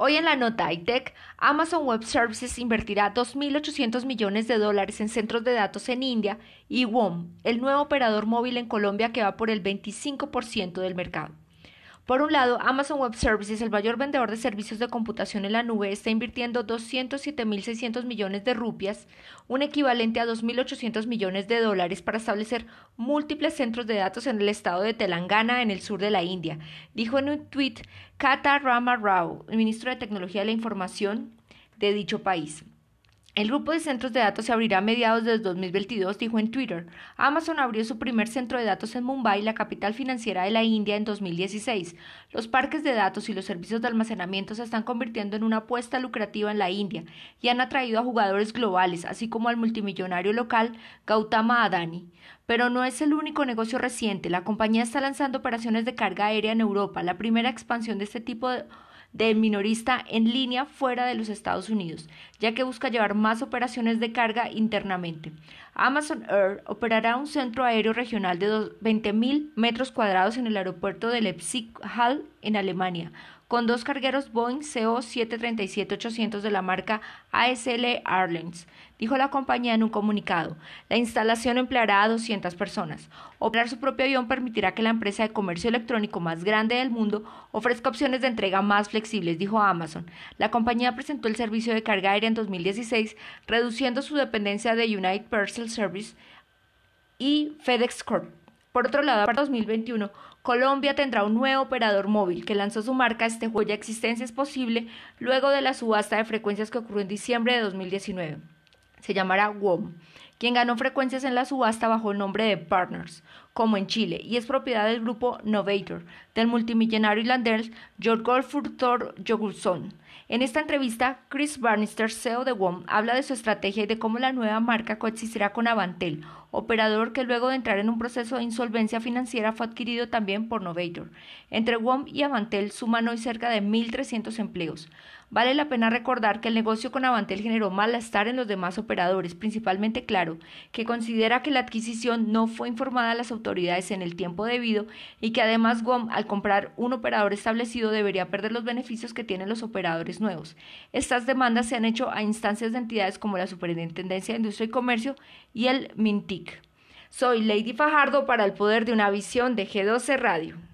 Hoy en la nota iTech, Amazon Web Services invertirá 2.800 millones de dólares en centros de datos en India y WOM, el nuevo operador móvil en Colombia que va por el 25% del mercado. Por un lado, Amazon Web Services, el mayor vendedor de servicios de computación en la nube, está invirtiendo 207.600 millones de rupias, un equivalente a 2.800 millones de dólares, para establecer múltiples centros de datos en el estado de Telangana, en el sur de la India, dijo en un tuit Kata Rama Rao, ministro de Tecnología de la Información de dicho país. El grupo de centros de datos se abrirá a mediados de 2022, dijo en Twitter. Amazon abrió su primer centro de datos en Mumbai, la capital financiera de la India, en 2016. Los parques de datos y los servicios de almacenamiento se están convirtiendo en una apuesta lucrativa en la India y han atraído a jugadores globales, así como al multimillonario local Gautama Adani. Pero no es el único negocio reciente. La compañía está lanzando operaciones de carga aérea en Europa, la primera expansión de este tipo de del minorista en línea fuera de los Estados Unidos, ya que busca llevar más operaciones de carga internamente. Amazon Air operará un centro aéreo regional de 20.000 metros cuadrados en el aeropuerto de Leipzig-Hall, en Alemania, con dos cargueros Boeing CO 737-800 de la marca ASL Airlines, dijo la compañía en un comunicado. La instalación empleará a 200 personas. Operar su propio avión permitirá que la empresa de comercio electrónico más grande del mundo ofrezca opciones de entrega más flexibles, dijo Amazon. La compañía presentó el servicio de carga aérea en 2016, reduciendo su dependencia de United Parcel Service y FedEx Corp. Por otro lado, para 2021, Colombia tendrá un nuevo operador móvil que lanzó su marca este cuya existencia es posible luego de la subasta de frecuencias que ocurrió en diciembre de 2019. Se llamará WOM, quien ganó frecuencias en la subasta bajo el nombre de Partners, como en Chile, y es propiedad del grupo Novator, del multimillonario irlandés Jorgolfur Thor Jogurson. En esta entrevista, Chris Barnister, CEO de WOM, habla de su estrategia y de cómo la nueva marca coexistirá con Avantel, operador que luego de entrar en un proceso de insolvencia financiera fue adquirido también por Novator. Entre WOM y Avantel suman hoy cerca de 1.300 empleos. Vale la pena recordar que el negocio con Avantel generó malestar en los demás operadores, principalmente Claro, que considera que la adquisición no fue informada a las autoridades en el tiempo debido y que además WOM, al comprar un operador establecido, debería perder los beneficios que tienen los operadores nuevos. Estas demandas se han hecho a instancias de entidades como la Superintendencia de Industria y Comercio y el MINTIC. Soy Lady Fajardo para el poder de una visión de G12 Radio.